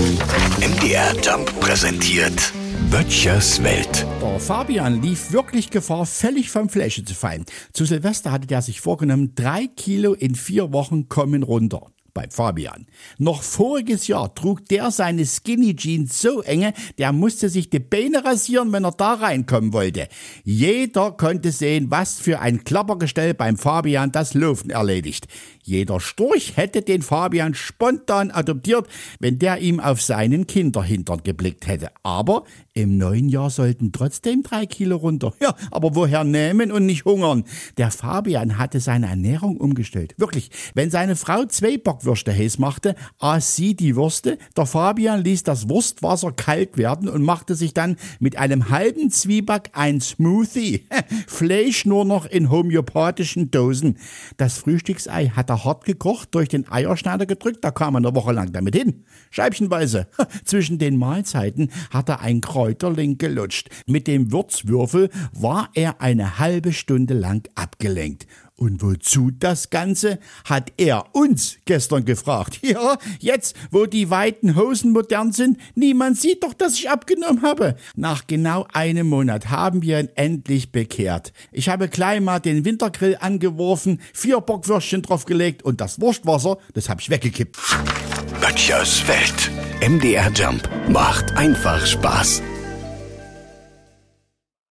MDR Jump präsentiert Böttchers Welt. Der Fabian lief wirklich Gefahr, völlig vom Fläche zu fallen. Zu Silvester hatte der sich vorgenommen, drei Kilo in vier Wochen kommen runter bei Fabian. Noch voriges Jahr trug der seine Skinny Jeans so enge, der musste sich die Beine rasieren, wenn er da reinkommen wollte. Jeder konnte sehen, was für ein Klappergestell beim Fabian das Laufen erledigt. Jeder Storch hätte den Fabian spontan adoptiert, wenn der ihm auf seinen Kinderhintern geblickt hätte. Aber im neuen Jahr sollten trotzdem drei Kilo runter. Ja, aber woher nehmen und nicht hungern? Der Fabian hatte seine Ernährung umgestellt. Wirklich, wenn seine Frau zwei Bockwürste heiß machte, aß sie die Würste, der Fabian ließ das Wurstwasser kalt werden und machte sich dann mit einem halben Zwieback ein Smoothie. Fleisch nur noch in homöopathischen Dosen. Das Frühstücksei hat er hart gekocht, durch den Eierschneider gedrückt, da kam er eine Woche lang damit hin. Scheibchenweise. Zwischen den Mahlzeiten hat er ein Kräuterling gelutscht. Mit dem Würzwürfel war er eine halbe Stunde lang abgelenkt. Und wozu das Ganze, hat er uns gestern gefragt. Ja, jetzt, wo die weiten Hosen modern sind, niemand sieht doch, dass ich abgenommen habe. Nach genau einem Monat haben wir ihn endlich bekehrt. Ich habe gleich mal den Wintergrill angeworfen, vier Bockwürstchen draufgelegt und das Wurstwasser, das habe ich weggekippt. Böttchers Welt. MDR Jump macht einfach Spaß.